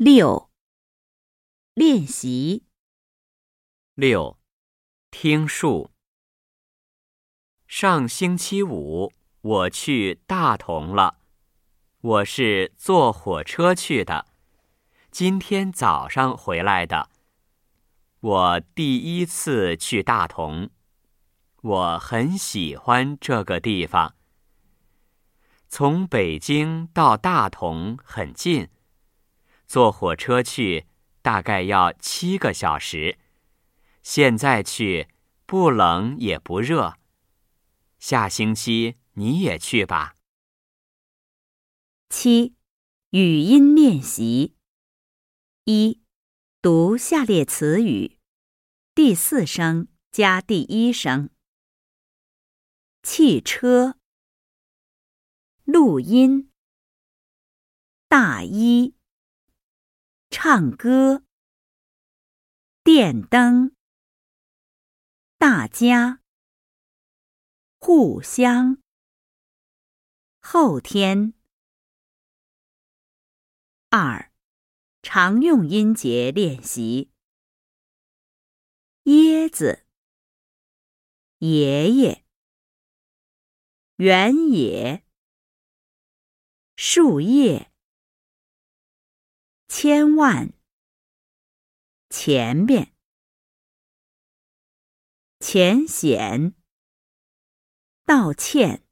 六、练习六、听数。上星期五我去大同了，我是坐火车去的，今天早上回来的。我第一次去大同，我很喜欢这个地方。从北京到大同很近，坐火车去大概要七个小时。现在去不冷也不热。下星期你也去吧。七、语音练习一。读下列词语，第四声加第一声。汽车、录音、大衣、唱歌、电灯、大家、互相、后天。二。常用音节练习：椰子、爷爷、原野、树叶、千万、前面、浅显、道歉。